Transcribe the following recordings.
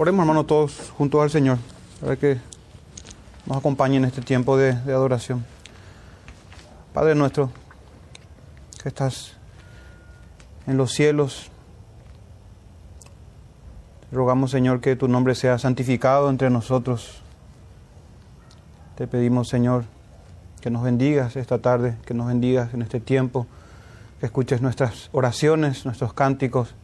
Oremos, hermano, todos juntos al Señor, para que nos acompañe en este tiempo de, de adoración. Padre nuestro, que estás en los cielos, te rogamos, Señor, que tu nombre sea santificado entre nosotros. Te pedimos, Señor, que nos bendigas esta tarde, que nos bendigas en este tiempo, que escuches nuestras oraciones, nuestros cánticos,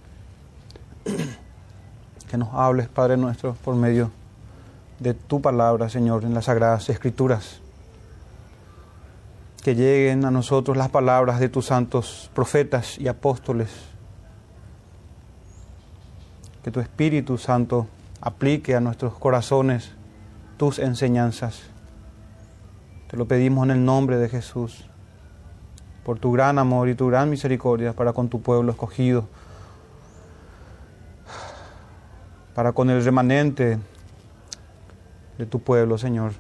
que nos hables, Padre nuestro, por medio de tu palabra, Señor, en las sagradas escrituras. Que lleguen a nosotros las palabras de tus santos profetas y apóstoles. Que tu Espíritu Santo aplique a nuestros corazones tus enseñanzas. Te lo pedimos en el nombre de Jesús, por tu gran amor y tu gran misericordia para con tu pueblo escogido, para con el remanente de tu pueblo, Señor.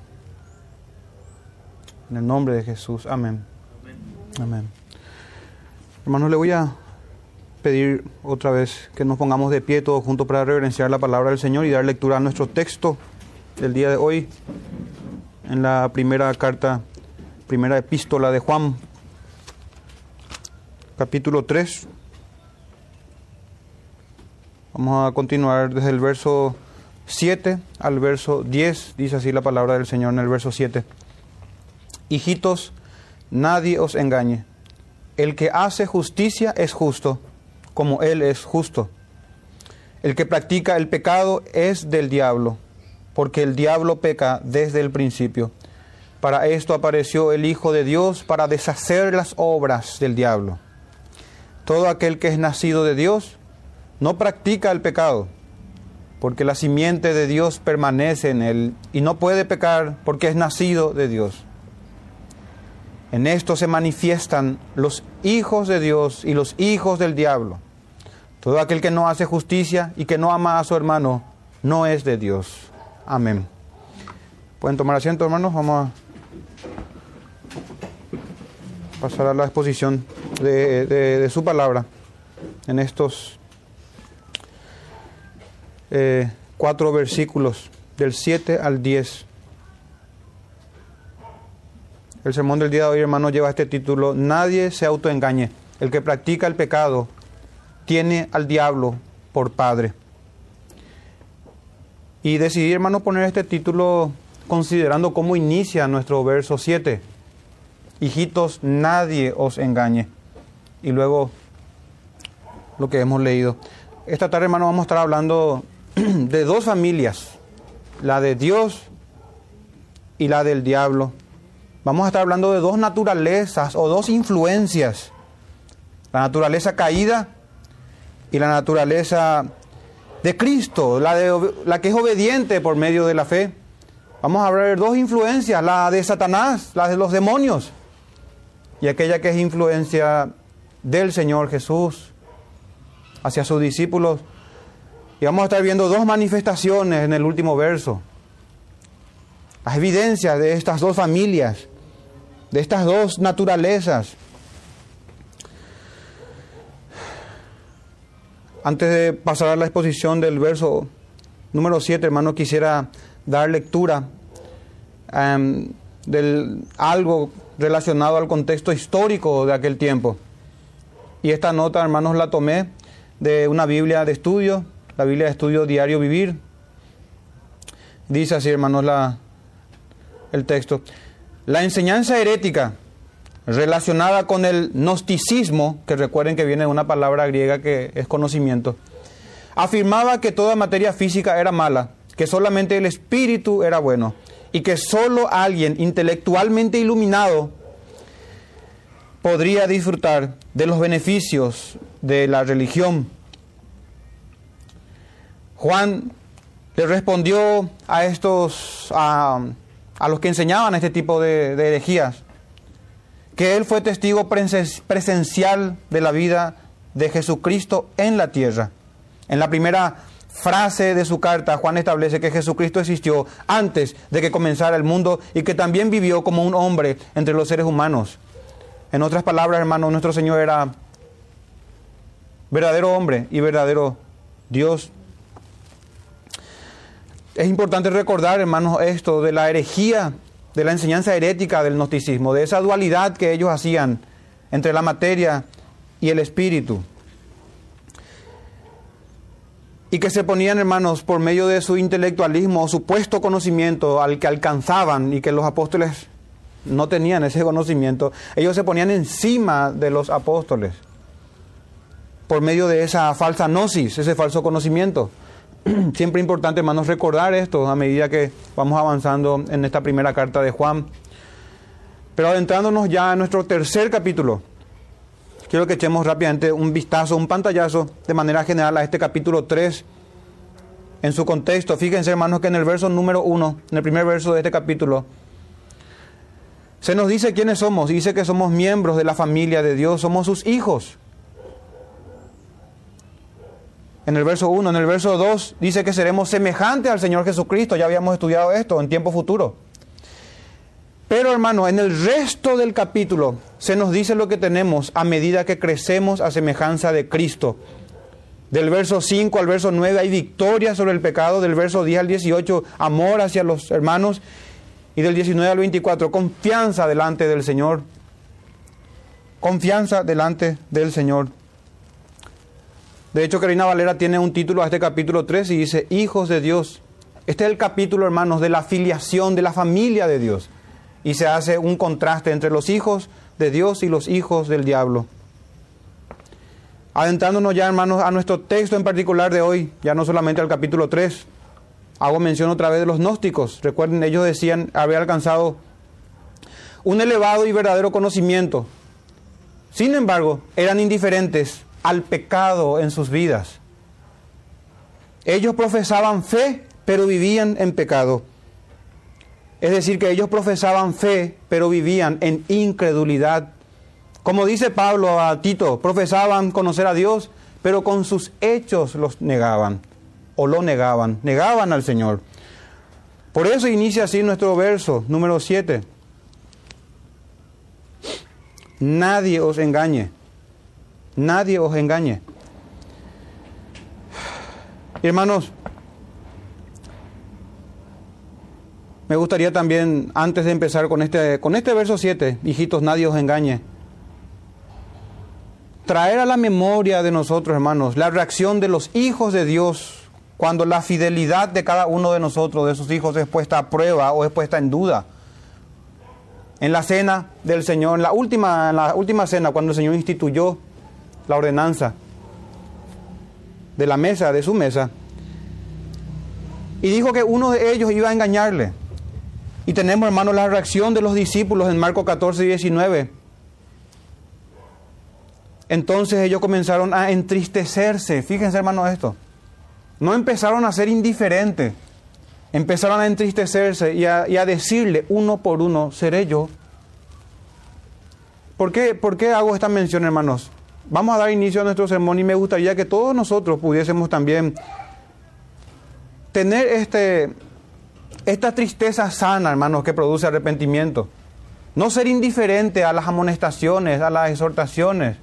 En el nombre de Jesús, amén. Amén. Hermanos, le voy a pedir otra vez que nos pongamos de pie todos juntos para reverenciar la palabra del Señor y dar lectura a nuestro texto del día de hoy en la primera carta, primera epístola de Juan, capítulo 3. Vamos a continuar desde el verso 7 al verso 10, dice así la palabra del Señor en el verso 7. Hijitos, nadie os engañe. El que hace justicia es justo, como Él es justo. El que practica el pecado es del diablo, porque el diablo peca desde el principio. Para esto apareció el Hijo de Dios, para deshacer las obras del diablo. Todo aquel que es nacido de Dios no practica el pecado, porque la simiente de Dios permanece en él y no puede pecar porque es nacido de Dios. En esto se manifiestan los hijos de Dios y los hijos del diablo. Todo aquel que no hace justicia y que no ama a su hermano no es de Dios. Amén. Pueden tomar asiento, hermanos. Vamos a pasar a la exposición de, su palabra en estos eh, cuatro versículos, del 7 al 10. El sermón del día de hoy, hermano, lleva este título, Nadie se autoengañe. El que practica el pecado tiene al diablo por padre. Y decidí, hermano, poner este título considerando cómo inicia nuestro verso 7. Hijitos, nadie os engañe. Y luego lo que hemos leído. Esta tarde, hermano, vamos a estar hablando de dos familias, la de Dios y la del diablo. Vamos a estar hablando de dos naturalezas o dos influencias. La naturaleza caída y la naturaleza de Cristo, la, de, la que es obediente por medio de la fe. Vamos a hablar de dos influencias, la de Satanás, la de los demonios, y aquella que es influencia del Señor Jesús hacia sus discípulos. Y vamos a estar viendo dos manifestaciones en el último verso. Las evidencias de estas dos familias, de estas dos naturalezas. Antes de pasar a la exposición del verso número 7, hermano, quisiera dar lectura um, de algo relacionado al contexto histórico de aquel tiempo. Y esta nota, hermanos, la tomé de una Biblia de estudio, la Biblia de estudio diario vivir. Dice así, hermanos, la, el texto. La enseñanza herética relacionada con el gnosticismo, que recuerden que viene de una palabra griega que es conocimiento, afirmaba que toda materia física era mala, que solamente el espíritu era bueno y que solo alguien intelectualmente iluminado podría disfrutar de los beneficios de la religión. Juan le respondió a estos, a, a los que enseñaban este tipo de, herejías, que él fue testigo presencial de la vida de Jesucristo en la tierra. En la primera frase de su carta, Juan establece que Jesucristo existió antes de que comenzara el mundo y que también vivió como un hombre entre los seres humanos. En otras palabras, hermanos, nuestro Señor era verdadero hombre y verdadero Dios. Es importante recordar, hermanos, esto de la herejía, de la enseñanza herética del gnosticismo, de esa dualidad que ellos hacían entre la materia y el espíritu. Y que se ponían, hermanos, por medio de su intelectualismo o supuesto conocimiento al que alcanzaban y que los apóstoles no tenían ese conocimiento, ellos se ponían encima de los apóstoles por medio de esa falsa gnosis, ese falso conocimiento. Siempre importante, hermanos, recordar esto a medida que vamos avanzando en esta primera carta de Juan. Pero adentrándonos ya a nuestro tercer capítulo, quiero que echemos rápidamente un vistazo, un pantallazo de manera general a este capítulo 3 en su contexto. Fíjense, hermanos, que en el verso número 1, en el primer verso de este capítulo, se nos dice quiénes somos. Dice que somos miembros de la familia de Dios, somos sus hijos. En el verso 1, en el verso 2 dice que seremos semejantes al Señor Jesucristo. Ya habíamos estudiado esto en tiempo futuro. Pero hermano, en el resto del capítulo se nos dice lo que tenemos a medida que crecemos a semejanza de Cristo. Del verso 5 al verso 9 hay victoria sobre el pecado, del verso 10 al 18 amor hacia los hermanos y del 19 al 24 confianza delante del Señor. Confianza delante del Señor. De hecho, Karina Valera tiene un título a este capítulo 3 y dice, Hijos de Dios. Este es el capítulo, hermanos, de la filiación, de la familia de Dios. Y se hace un contraste entre los hijos de Dios y los hijos del diablo. Adentrándonos ya, hermanos, a nuestro texto en particular de hoy, ya no solamente al capítulo 3, hago mención otra vez de los gnósticos. Recuerden, ellos decían haber alcanzado un elevado y verdadero conocimiento. Sin embargo, eran indiferentes al pecado en sus vidas. Ellos profesaban fe, pero vivían en pecado. Es decir, que ellos profesaban fe, pero vivían en incredulidad. Como dice Pablo a Tito, profesaban conocer a Dios, pero con sus hechos los negaban, o lo negaban, negaban al Señor. Por eso inicia así nuestro verso número 7. Nadie os engañe nadie os engañe. Hermanos, me gustaría también, antes de empezar con este, con este verso 7, hijitos, nadie os engañe, traer a la memoria de nosotros, hermanos, la reacción de los hijos de Dios cuando la fidelidad de cada uno de nosotros, de sus hijos, es puesta a prueba o es puesta en duda. En la cena del Señor, en la última, en la última cena, cuando el Señor instituyó la ordenanza de la mesa, de su mesa, y dijo que uno de ellos iba a engañarle. Y tenemos, hermanos, la reacción de los discípulos en Marcos 14 y 19. Entonces ellos comenzaron a entristecerse. Fíjense, hermanos, esto. No empezaron a ser indiferentes. Empezaron a entristecerse y a, y a decirle uno por uno, ¿seré yo? ¿Por qué, ¿Por qué hago esta mención, hermanos? Vamos a dar inicio a nuestro sermón y me gustaría que todos nosotros pudiésemos también tener este, esta tristeza sana, hermanos, que produce arrepentimiento. No ser indiferente a las amonestaciones, a las exhortaciones.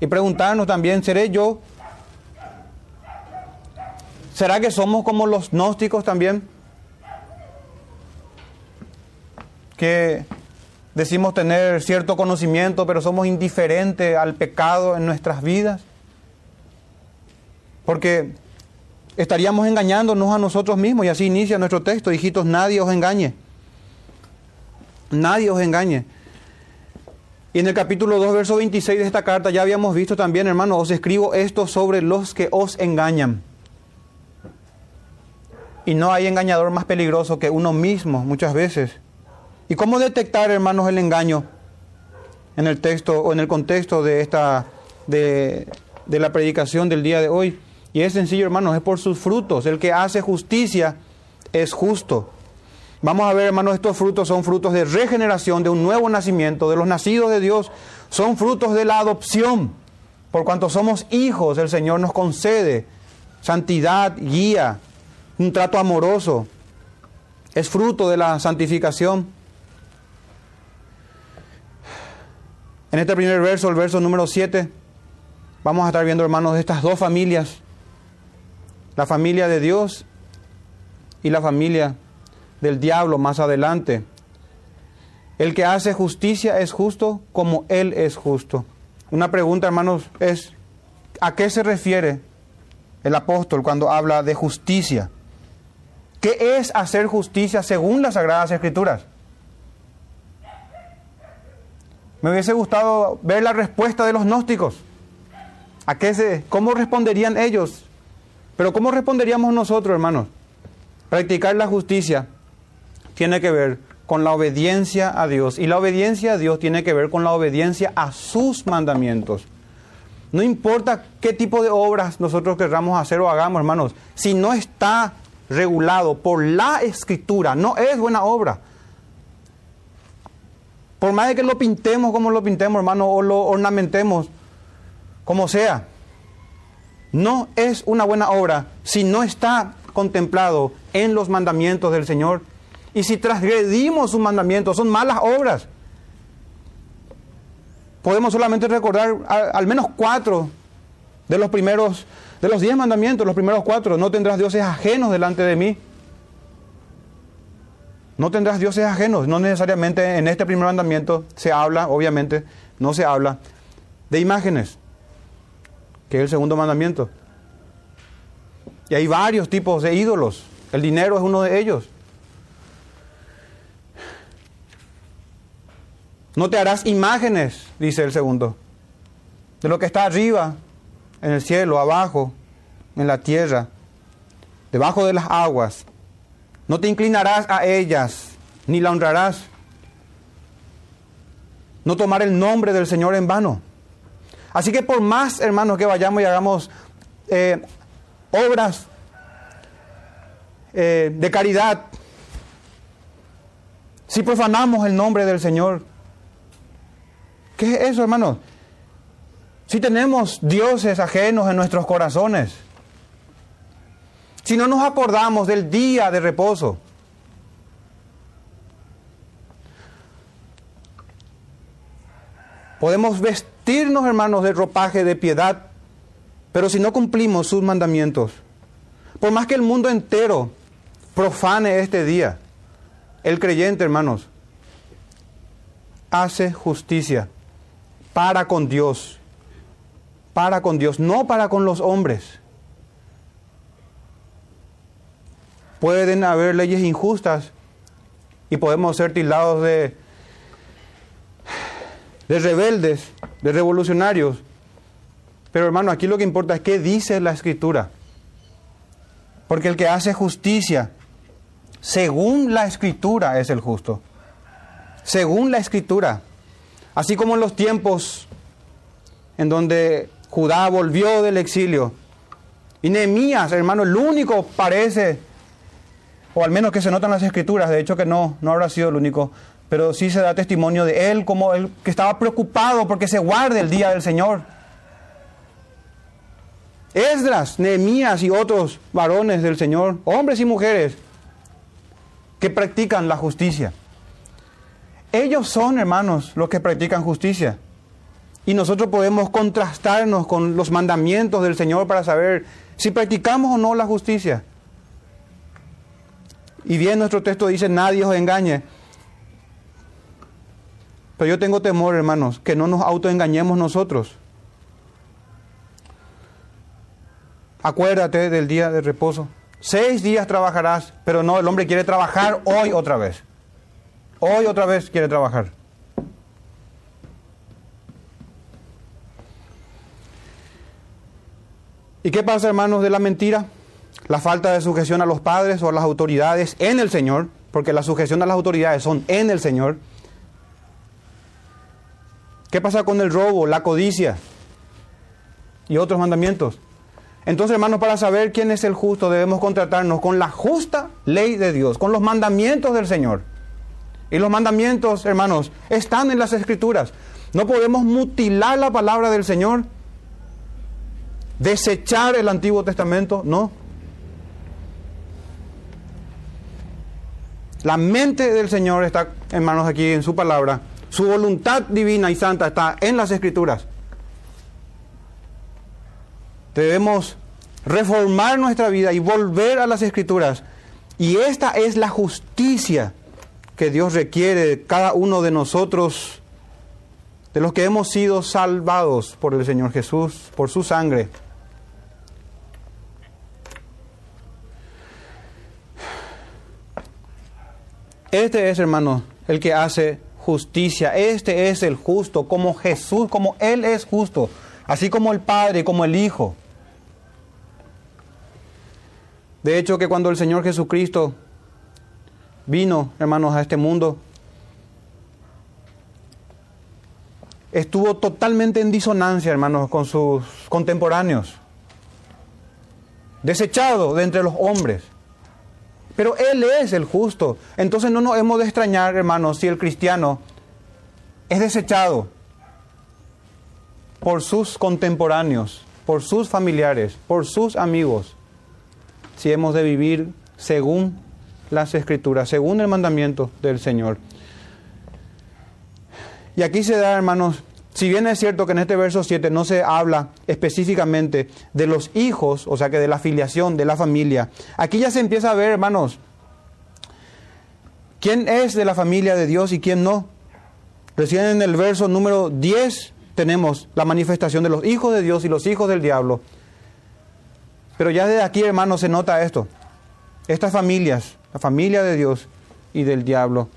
Y preguntarnos también, ¿seré yo? ¿Será que somos como los gnósticos también? Que decimos tener cierto conocimiento, pero somos indiferentes al pecado en nuestras vidas. Porque estaríamos engañándonos a nosotros mismos y así inicia nuestro texto, hijitos, nadie os engañe. Nadie os engañe. Y en el capítulo 2, verso 26 de esta carta ya habíamos visto también, hermano, os escribo esto sobre los que os engañan. Y no hay engañador más peligroso que uno mismo muchas veces. ¿Y cómo detectar, hermanos, el engaño en el texto o en el contexto de esta de, de la predicación del día de hoy? Y es sencillo, hermanos, es por sus frutos. El que hace justicia es justo. Vamos a ver, hermanos, estos frutos son frutos de regeneración, de un nuevo nacimiento, de los nacidos de Dios, son frutos de la adopción. Por cuanto somos hijos, el Señor nos concede santidad, guía, un trato amoroso. Es fruto de la santificación. En este primer verso, el verso número 7, vamos a estar viendo, hermanos, estas dos familias, la familia de Dios y la familia del diablo más adelante. El que hace justicia es justo como Él es justo. Una pregunta, hermanos, es, ¿a qué se refiere el apóstol cuando habla de justicia? ¿Qué es hacer justicia según las Sagradas Escrituras? Me hubiese gustado ver la respuesta de los gnósticos. ¿A qué se, ¿Cómo responderían ellos? Pero ¿cómo responderíamos nosotros, hermanos? Practicar la justicia tiene que ver con la obediencia a Dios. Y la obediencia a Dios tiene que ver con la obediencia a sus mandamientos. No importa qué tipo de obras nosotros querramos hacer o hagamos, hermanos, si no está regulado por la escritura, no es buena obra. Por más de que lo pintemos como lo pintemos, hermano, o lo ornamentemos, como sea, no es una buena obra si no está contemplado en los mandamientos del Señor. Y si transgredimos sus mandamientos, son malas obras. Podemos solamente recordar al, menos cuatro de los primeros, de los diez mandamientos, los primeros cuatro. No tendrás dioses ajenos delante de mí. No tendrás dioses ajenos. No necesariamente en este primer mandamiento se habla, obviamente, no se habla de imágenes que es el segundo mandamiento. Y hay varios tipos de ídolos. El dinero es uno de ellos. No te harás imágenes, dice el segundo, de lo que está arriba, en el cielo, abajo, en la tierra, debajo de las aguas. No te inclinarás a ellas, ni la honrarás. No tomar el nombre del Señor en vano. Así que por más, hermanos, que vayamos y hagamos eh, obras eh, de caridad, si profanamos el nombre del Señor, ¿qué es eso, hermanos? Si tenemos dioses ajenos en nuestros corazones, si no nos acordamos del día de reposo, podemos vestir vestirnos, hermanos, de ropaje de piedad, pero si no cumplimos sus mandamientos, por más que el mundo entero profane este día, el creyente, hermanos, hace justicia para con Dios, para con Dios, no para con los hombres. Pueden haber leyes injustas y podemos ser tildados de, de rebeldes, de revolucionarios. Pero hermano, aquí lo que importa es qué dice la escritura. Porque el que hace justicia, según la escritura, es el justo. Según la escritura. Así como en los tiempos en donde Judá volvió del exilio. Y Nehemías, hermano, el único parece, o al menos que se notan las escrituras, de hecho que no, no habrá sido el único, pero sí se da testimonio de él como él que estaba preocupado porque se guarde el día del Señor. Esdras, Nehemías y otros varones del Señor, hombres y mujeres, que practican la justicia. Ellos son, hermanos, los que practican justicia. Y nosotros podemos contrastarnos con los mandamientos del Señor para saber si practicamos o no la justicia. Y bien nuestro texto dice, nadie os engañe. Pero yo tengo temor, hermanos, que no nos autoengañemos nosotros. Acuérdate del día de reposo. Seis días trabajarás, pero no, el hombre quiere trabajar hoy otra vez. Hoy otra vez quiere trabajar. ¿Y qué pasa, hermanos, de la mentira? La falta de sujeción a los padres o a las autoridades en el Señor, porque la sujeción a las autoridades son en el Señor. ¿Qué pasa con el robo, la codicia y otros mandamientos? Entonces, hermanos, para saber quién es el justo, debemos contratarnos con la justa ley de Dios, con los mandamientos del Señor. Y los mandamientos, hermanos, están en las escrituras. No podemos mutilar la palabra del Señor, desechar el Antiguo Testamento, no. La mente del Señor está, hermanos, aquí en su palabra su voluntad divina y santa está en las escrituras. Debemos reformar nuestra vida y volver a las escrituras Y esta es la justicia que Dios requiere de cada uno de nosotros, de los que hemos sido salvados por el Señor Jesús, por su sangre. Este es, hermano, el que hace justicia. Este es el justo, como Jesús, como Él es justo, así como el Padre, como el Hijo. De hecho, que cuando el Señor Jesucristo vino, hermanos, a este mundo, estuvo totalmente en disonancia, hermanos, con sus contemporáneos, desechado de entre los hombres. Pero Él es el justo. Entonces no nos hemos de extrañar, hermanos, si el cristiano es desechado por sus contemporáneos, por sus familiares, por sus amigos, si hemos de vivir según las escrituras, según el mandamiento del Señor. Y aquí se da, hermanos, si bien es cierto que en este verso 7 no se habla específicamente de los hijos, o sea que de la filiación, de la familia, aquí ya se empieza a ver, hermanos, quién es de la familia de Dios y quién no. Recién en el verso número 10 tenemos la manifestación de los hijos de Dios y los hijos del diablo. Pero ya desde aquí, hermanos, se nota esto. Estas familias, la familia de Dios y del diablo.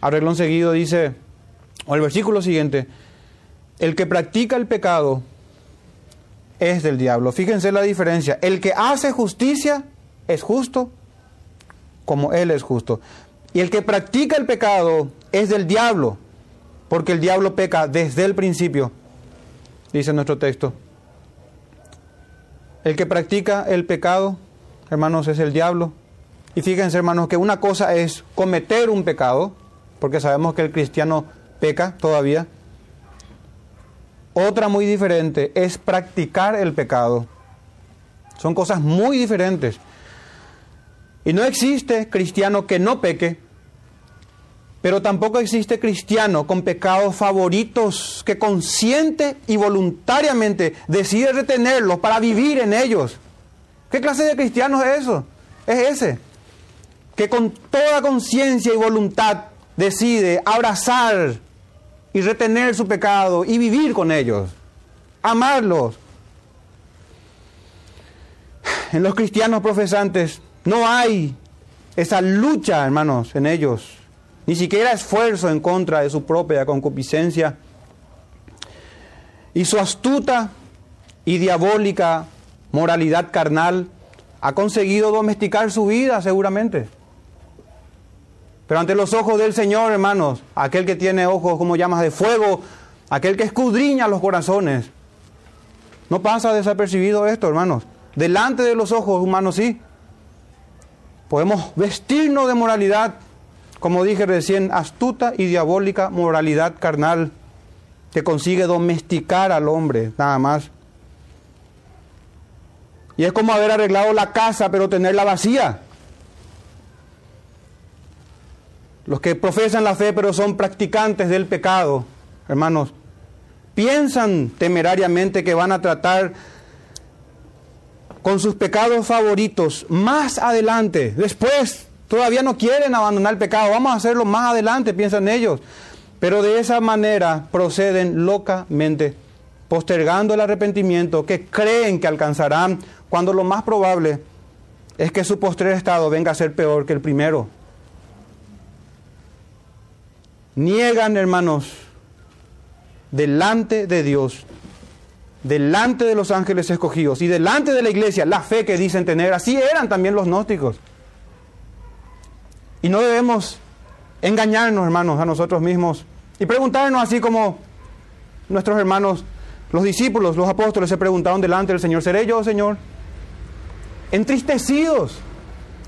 Arreglón seguido dice, o el versículo siguiente, el que practica el pecado es del diablo. Fíjense la diferencia. El que hace justicia es justo como Él es justo. Y el que practica el pecado es del diablo, porque el diablo peca desde el principio, dice nuestro texto. El que practica el pecado, hermanos, es el diablo. Y fíjense, hermanos, que una cosa es cometer un pecado, porque sabemos que el cristiano peca todavía. Otra muy diferente es practicar el pecado. Son cosas muy diferentes. Y no existe cristiano que no peque, pero tampoco existe cristiano con pecados favoritos que consciente y voluntariamente decide retenerlos para vivir en ellos. ¿Qué clase de cristiano es eso? Es ese, que con toda conciencia y voluntad decide abrazar y retener su pecado y vivir con ellos, amarlos. En los cristianos profesantes no hay esa lucha, hermanos, en ellos, ni siquiera esfuerzo en contra de su propia concupiscencia. Y su astuta y diabólica moralidad carnal ha conseguido domesticar su vida seguramente. Pero ante los ojos del Señor, hermanos, aquel que tiene ojos como llamas de fuego, aquel que escudriña los corazones, no pasa desapercibido esto, hermanos. Delante de los ojos humanos sí. Podemos vestirnos de moralidad, como dije recién, astuta y diabólica moralidad carnal que consigue domesticar al hombre, nada más. Y es como haber arreglado la casa pero tenerla vacía. Los que profesan la fe pero son practicantes del pecado, hermanos, piensan temerariamente que van a tratar con sus pecados favoritos más adelante, después. Todavía no quieren abandonar el pecado, vamos a hacerlo más adelante, piensan ellos. Pero de esa manera proceden locamente, postergando el arrepentimiento que creen que alcanzarán, cuando lo más probable es que su postrer estado venga a ser peor que el primero. Niegan, hermanos, delante de Dios, delante de los ángeles escogidos y delante de la iglesia la fe que dicen tener. Así eran también los gnósticos. Y no debemos engañarnos, hermanos, a nosotros mismos y preguntarnos así como nuestros hermanos, los discípulos, los apóstoles se preguntaron delante del Señor, ¿seré yo, Señor? Entristecidos,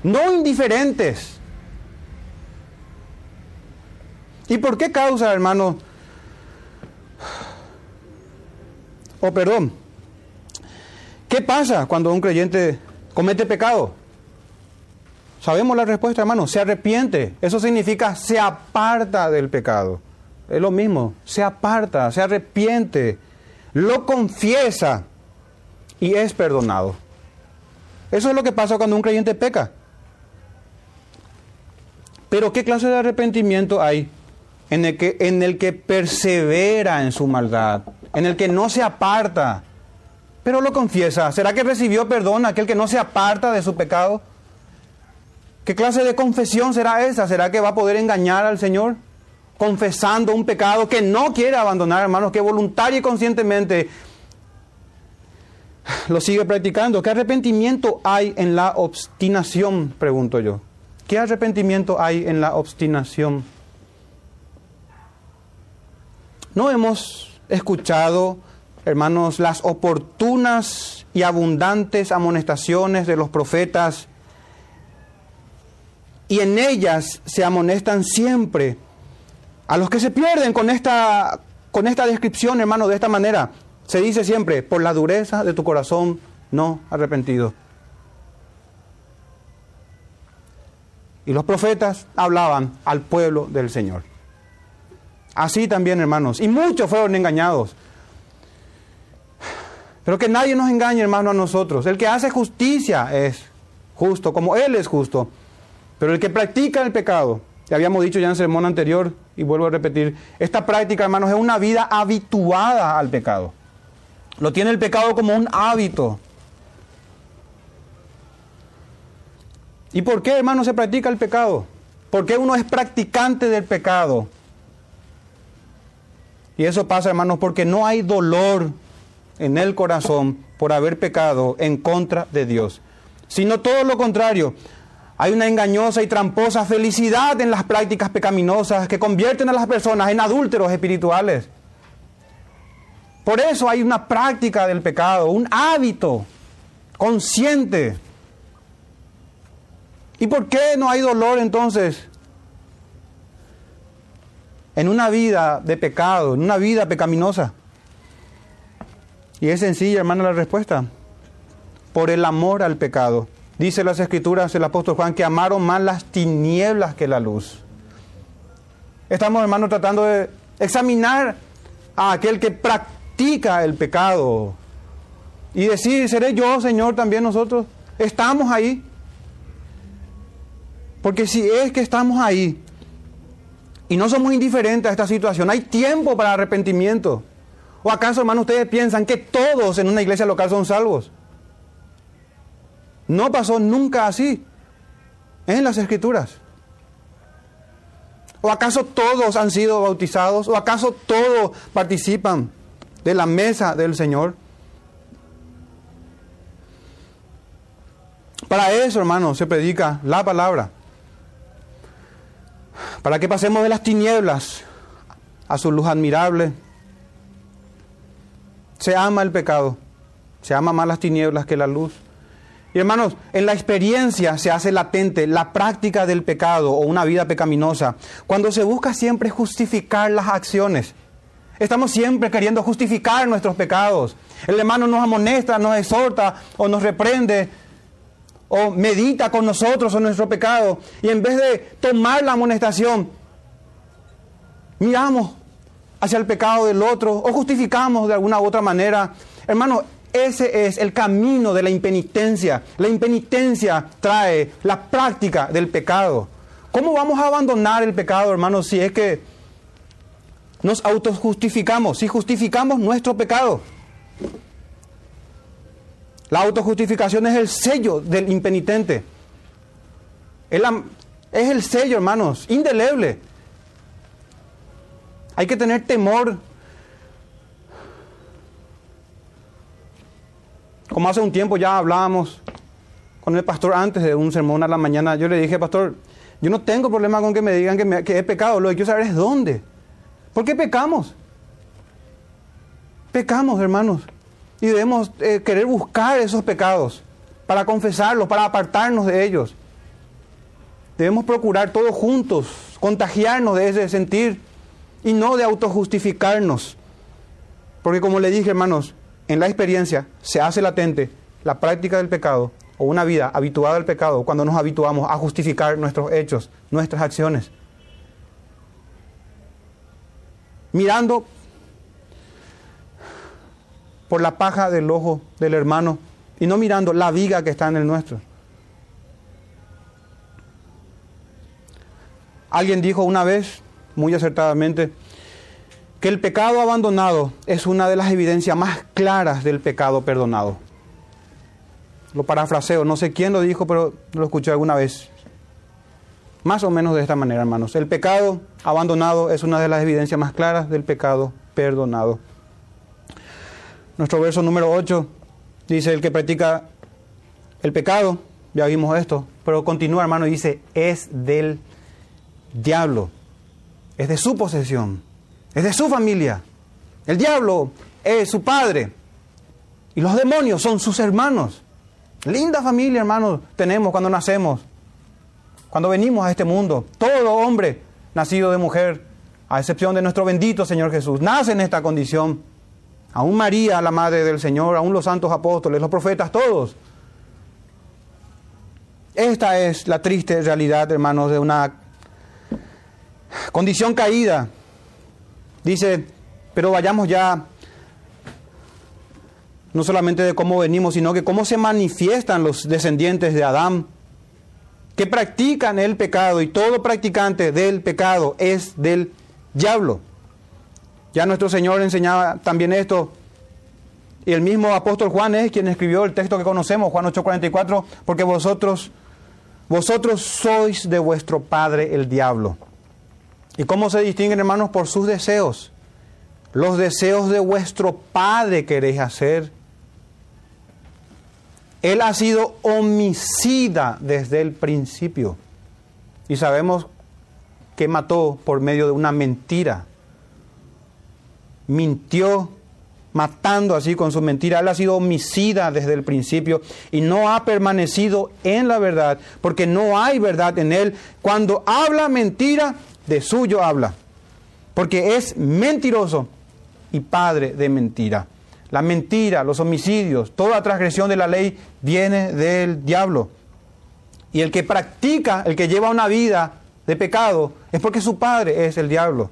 no indiferentes ¿Y por qué causa, hermano? O oh, perdón. ¿Qué pasa cuando un creyente comete pecado? Sabemos la respuesta, hermano. Se arrepiente. Eso significa se aparta del pecado. Es lo mismo. Se aparta, se arrepiente, lo confiesa y es perdonado. Eso es lo que pasa cuando un creyente peca. Pero ¿qué clase de arrepentimiento hay? En el, que, en el que persevera en su maldad, en el que no se aparta, pero lo confiesa. ¿Será que recibió perdón aquel que no se aparta de su pecado? ¿Qué clase de confesión será esa? ¿Será que va a poder engañar al Señor? Confesando un pecado que no quiere abandonar, hermanos, que voluntaria y conscientemente lo sigue practicando. ¿Qué arrepentimiento hay en la obstinación? Pregunto yo. ¿Qué arrepentimiento hay en la obstinación? No hemos escuchado, hermanos, las oportunas y abundantes amonestaciones de los profetas y en ellas se amonestan siempre a los que se pierden con esta, con esta descripción, hermano, de esta manera. Se dice siempre, por la dureza de tu corazón no arrepentido. Y los profetas hablaban al pueblo del Señor. Así también, hermanos. Y muchos fueron engañados. Pero que nadie nos engañe, hermano, a nosotros. El que hace justicia es justo, como Él es justo. Pero el que practica el pecado, ya habíamos dicho ya en el sermón anterior, y vuelvo a repetir, esta práctica, hermanos, es una vida habituada al pecado. Lo tiene el pecado como un hábito. ¿Y por qué, hermano, se practica el pecado? ¿Por qué uno es practicante del pecado? Y eso pasa, hermanos, porque no hay dolor en el corazón por haber pecado en contra de Dios, sino todo lo contrario. Hay una engañosa y tramposa felicidad en las prácticas pecaminosas que convierten a las personas en adúlteros espirituales. Por eso hay una práctica del pecado, un hábito consciente. ¿Y por qué no hay dolor entonces? En una vida de pecado, en una vida pecaminosa. Y es sencilla, hermano, la respuesta. Por el amor al pecado. Dice las escrituras el apóstol Juan que amaron más las tinieblas que la luz. Estamos, hermano, tratando de examinar a aquel que practica el pecado y decir, ¿seré yo, Señor, también nosotros? Estamos ahí. Porque si es que estamos ahí y no somos indiferentes a esta situación, hay tiempo para arrepentimiento. ¿O acaso, hermano, ustedes piensan que todos en una iglesia local son salvos? No pasó nunca así en las escrituras. ¿O acaso todos han sido bautizados? ¿O acaso todos participan de la mesa del Señor? Para eso, hermanos, se predica la palabra. Para que pasemos de las tinieblas a su luz admirable. Se ama el pecado. Se ama más las tinieblas que la luz. Y hermanos, en la experiencia se hace latente la práctica del pecado o una vida pecaminosa, cuando se busca siempre justificar las acciones. Estamos siempre queriendo justificar nuestros pecados. El hermano nos amonesta, nos exhorta o nos reprende o medita con nosotros en nuestro pecado. Y en vez de tomar la amonestación, miramos hacia el pecado del otro o justificamos de alguna u otra manera. Hermano, ese es el camino de la impenitencia. La impenitencia trae la práctica del pecado. ¿Cómo vamos a abandonar el pecado, hermanos, si es que nos autojustificamos, si justificamos nuestro pecado? La autojustificación es el sello del impenitente. Es el sello, hermanos, indeleble. Hay que tener temor Como hace un tiempo ya hablábamos con el pastor antes de un sermón a la mañana, yo le dije, pastor, yo no tengo problema con que me digan que, me, he pecado, lo que quiero saber es dónde. ¿Por qué pecamos? Pecamos, hermanos. Y debemos eh, querer buscar esos pecados para confesarlos, para apartarnos de ellos. Debemos procurar todos juntos contagiarnos de ese sentir y no de autojustificarnos. Porque como le dije, hermanos, en la experiencia se hace latente la práctica del pecado o una vida habituada al pecado cuando nos habituamos a justificar nuestros hechos, nuestras acciones. Mirando por la paja del ojo del hermano y no mirando la viga que está en el nuestro. Alguien dijo una vez, muy acertadamente, que el pecado abandonado es una de las evidencias más claras del pecado perdonado. Lo parafraseo, no sé quién lo dijo, pero lo escuché alguna vez. Más o menos de esta manera, hermanos. El pecado abandonado es una de las evidencias más claras del pecado perdonado. Nuestro verso número 8 dice, el que practica el pecado, ya vimos esto, pero continúa, hermano, dice, es del diablo, es de su posesión, es de su familia. El diablo es su padre y los demonios son sus hermanos. Linda familia, hermanos, tenemos cuando nacemos, cuando venimos a este mundo. Todo hombre nacido de mujer, a excepción de nuestro bendito Señor Jesús, nace en esta condición. Aún María, la madre del Señor, aún los santos apóstoles, los profetas, todos. Esta es la triste realidad, hermanos, de una condición caída. Dice, pero vayamos ya no solamente de cómo venimos, sino que cómo se manifiestan los descendientes de Adán, que practican el pecado y todo practicante del pecado es del diablo. Ya nuestro Señor enseñaba también esto. Y el mismo apóstol Juan es quien escribió el texto que conocemos, Juan 8:44, porque vosotros, vosotros sois de vuestro padre el diablo. ¿Y cómo se distinguen, hermanos? Por sus deseos. Los deseos de vuestro padre queréis hacer. Él ha sido homicida desde el principio. Y sabemos que mató por medio de una mentira. Mintió matando así con su mentira. Él ha sido homicida desde el principio y no ha permanecido en la verdad, porque no hay verdad en él. Cuando habla mentira, de suyo habla, porque es mentiroso y padre de mentira. La mentira, los homicidios, toda transgresión de la ley viene del diablo. Y el que practica, el que lleva una vida de pecado, es porque su padre es el diablo.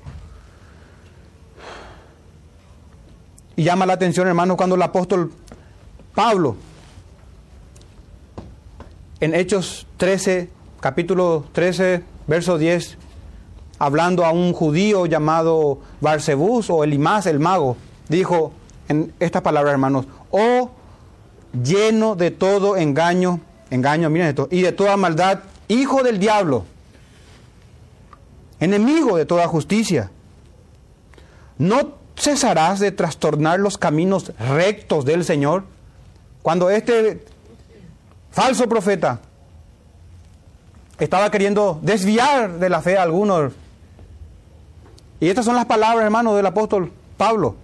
Y llama la atención, hermano, cuando el apóstol Pablo, en Hechos 13, capítulo 13, verso 10, hablando a un judío llamado Barsebús o Elimás, el mago, dijo en estas palabras, hermanos, oh lleno de todo engaño, engaño, miren esto, y de toda maldad, hijo del diablo enemigo de toda justicia. ¿No cesarás de trastornar los caminos rectos del Señor? Cuando este falso profeta estaba queriendo desviar de la fe a algunos. Y estas son las palabras, hermano, del apóstol Pablo.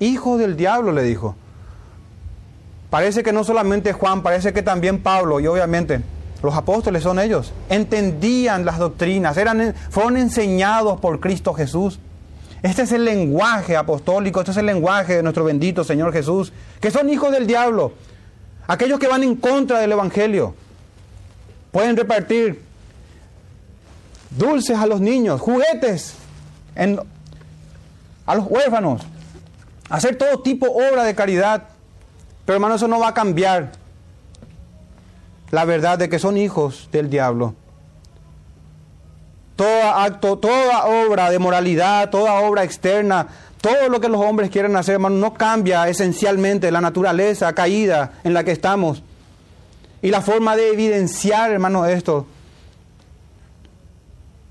Hijo del diablo, le dijo. Parece que no solamente Juan, parece que también Pablo, y obviamente los apóstoles son ellos. Entendían las doctrinas, eran, fueron enseñados por Cristo Jesús. Este es el lenguaje apostólico, este es el lenguaje de nuestro bendito Señor Jesús, que son hijos del diablo. Aquellos que van en contra del Evangelio. Pueden repartir dulces a los niños, juguetes a los huérfanos, hacer todo tipo obra de caridad. Pero hermano, eso no va a cambiar la verdad de que son hijos del diablo. Todo acto, toda obra de moralidad, toda obra externa, todo lo que los hombres quieren hacer, hermano, no cambia esencialmente la naturaleza caída en la que estamos. Y la forma de evidenciar, hermano, esto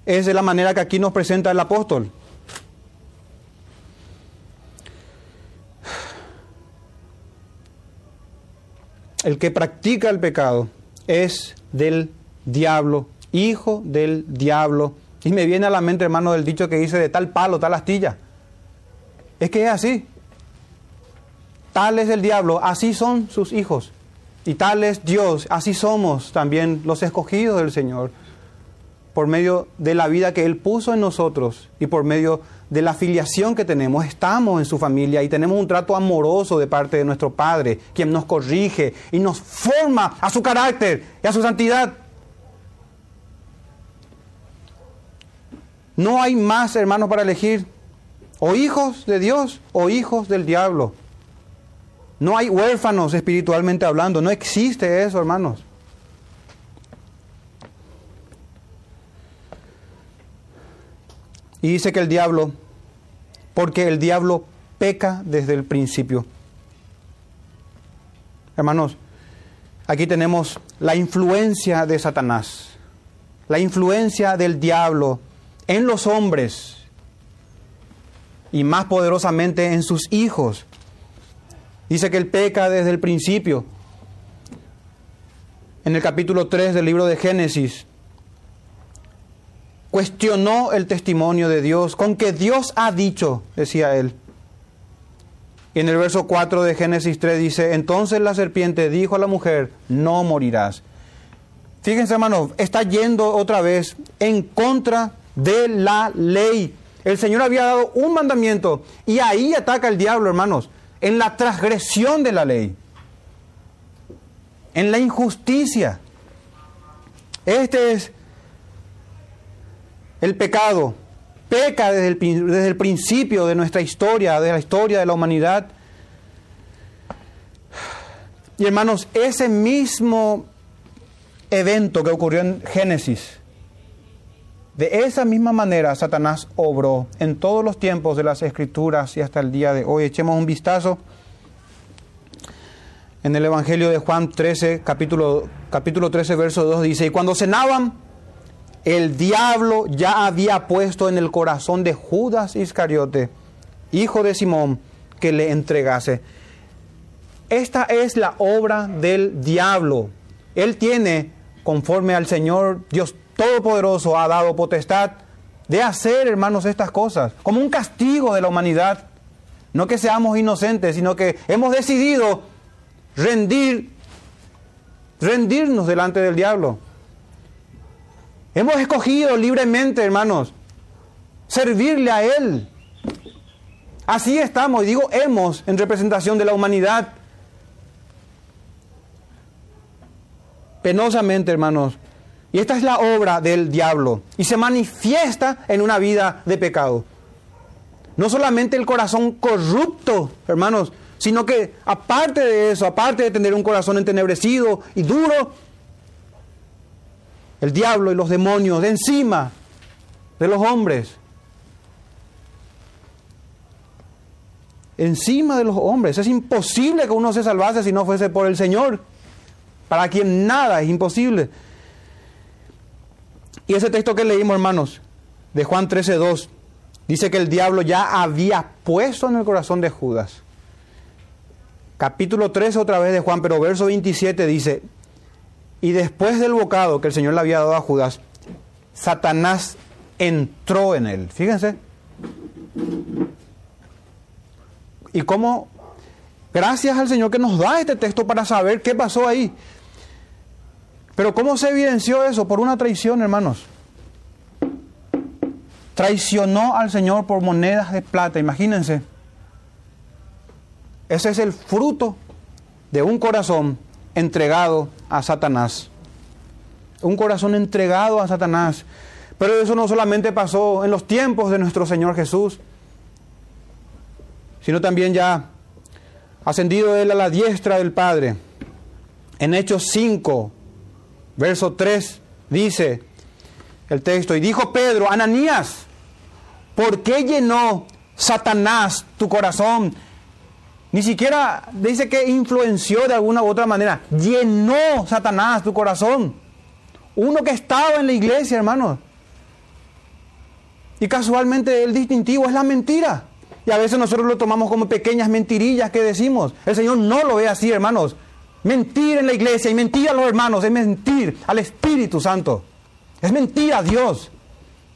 es de la manera que aquí nos presenta el apóstol. El que practica el pecado es del diablo, hijo del diablo. Y me viene a la mente, hermano, del dicho que dice de tal palo, tal astilla. Es que es así. Tal es el diablo, así son sus hijos. Y tal es Dios, así somos también los escogidos del Señor. Por medio de la vida que Él puso en nosotros y por medio de la filiación que tenemos, estamos en su familia y tenemos un trato amoroso de parte de nuestro Padre, quien nos corrige y nos forma a su carácter y a su santidad. No hay más, hermanos, para elegir. O hijos de Dios o hijos del diablo. No hay huérfanos espiritualmente hablando. No existe eso, hermanos. Y dice que el diablo, porque el diablo peca desde el principio. Hermanos, aquí tenemos la influencia de Satanás, la influencia del diablo en los hombres y más poderosamente en sus hijos. Dice que él peca desde el principio. En el capítulo 3 del libro de Génesis, cuestionó el testimonio de Dios, con que Dios ha dicho, decía él. Y en el verso 4 de Génesis 3 dice, entonces la serpiente dijo a la mujer, no morirás. Fíjense hermanos, está yendo otra vez en contra de la ley. El Señor había dado un mandamiento y ahí ataca el diablo, hermanos, en la transgresión de la ley, en la injusticia. Este es el pecado. Peca desde el, desde el principio de nuestra historia, de la historia de la humanidad. Y hermanos, ese mismo evento que ocurrió en Génesis, de esa misma manera Satanás obró en todos los tiempos de las escrituras y hasta el día de hoy. Echemos un vistazo en el Evangelio de Juan 13, capítulo, capítulo 13, verso 2, dice, y cuando cenaban, el diablo ya había puesto en el corazón de Judas Iscariote, hijo de Simón, que le entregase. Esta es la obra del diablo. Él tiene, conforme al Señor Dios Todopoderoso ha dado potestad de hacer, hermanos, estas cosas, como un castigo de la humanidad. No que seamos inocentes, sino que hemos decidido rendir, rendirnos delante del diablo. Hemos escogido libremente, hermanos, servirle a Él. Así estamos, y digo hemos en representación de la humanidad. Penosamente, hermanos, y esta es la obra del diablo. Y se manifiesta en una vida de pecado. No solamente el corazón corrupto, hermanos, sino que aparte de eso, aparte de tener un corazón entenebrecido y duro, el diablo y los demonios de encima de los hombres. Encima de los hombres. Es imposible que uno se salvase si no fuese por el Señor. Para quien nada es imposible. Y ese texto que leímos, hermanos, de Juan 13:2, dice que el diablo ya había puesto en el corazón de Judas. Capítulo 13 otra vez de Juan, pero verso 27 dice, y después del bocado que el Señor le había dado a Judas, Satanás entró en él. Fíjense. Y cómo, gracias al Señor que nos da este texto para saber qué pasó ahí. Pero ¿cómo se evidenció eso? Por una traición, hermanos. Traicionó al Señor por monedas de plata, imagínense. Ese es el fruto de un corazón entregado a Satanás. Un corazón entregado a Satanás. Pero eso no solamente pasó en los tiempos de nuestro Señor Jesús, sino también ya ascendido él a la diestra del Padre. En Hechos 5, Verso 3 dice el texto, y dijo Pedro, Ananías, ¿por qué llenó Satanás tu corazón? Ni siquiera dice que influenció de alguna u otra manera. Llenó Satanás tu corazón. Uno que estaba en la iglesia, hermanos. Y casualmente el distintivo es la mentira. Y a veces nosotros lo tomamos como pequeñas mentirillas que decimos. El Señor no lo ve así, hermanos. Mentir en la iglesia y mentir a los hermanos es mentir al Espíritu Santo. Es mentir a Dios.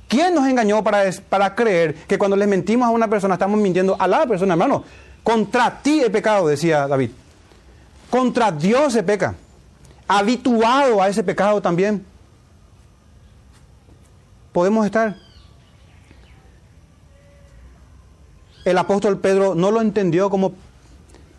¿Quién nos engañó para, para creer que cuando les mentimos a una persona estamos mintiendo a la persona, hermano? Contra ti he pecado, decía David. Contra Dios se peca. Habituado a ese pecado también. Podemos estar. El apóstol Pedro no lo entendió como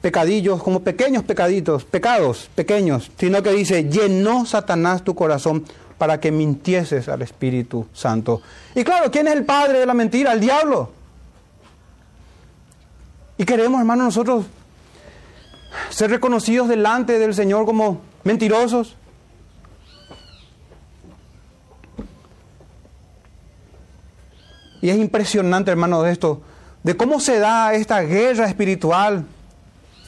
pecadillos, como pequeños pecaditos, pecados pequeños, sino que dice, llenó Satanás tu corazón para que mintieses al Espíritu Santo. Y claro, ¿quién es el padre de la mentira? El diablo. Y queremos, hermanos, nosotros ser reconocidos delante del Señor como mentirosos. Y es impresionante, hermano, de esto, de cómo se da esta guerra espiritual,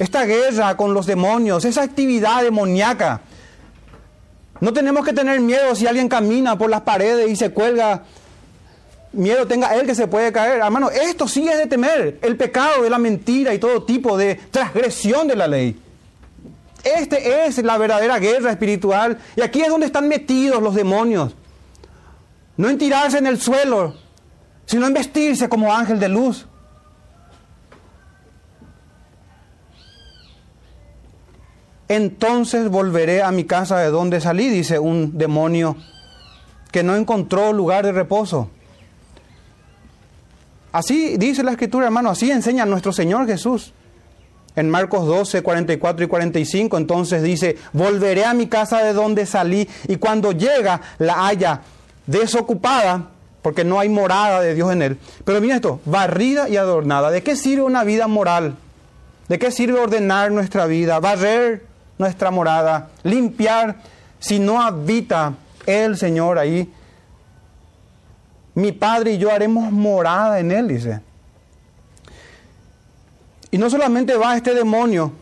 esta guerra con los demonios, esa actividad demoníaca. No tenemos que tener miedo si alguien camina por las paredes y se cuelga. Miedo tenga él que se puede caer. Hermano, esto sí es de temer. El pecado de la mentira y todo tipo de transgresión de la ley. Este es la verdadera guerra espiritual. Y aquí es donde están metidos los demonios. No en tirarse en el suelo, sino en vestirse como ángel de luz. Entonces volveré a mi casa de donde salí, dice un demonio que no encontró lugar de reposo. Así dice la escritura, hermano, así enseña nuestro Señor Jesús. En Marcos 12, 44 y 45, entonces dice, volveré a mi casa de donde salí y cuando llega la haya desocupada, porque no hay morada de Dios en él. Pero mira esto, barrida y adornada. ¿De qué sirve una vida moral? ¿De qué sirve ordenar nuestra vida? Barrer nuestra morada, limpiar si no habita el Señor ahí. Mi Padre y yo haremos morada en él, dice. Y no solamente va este demonio,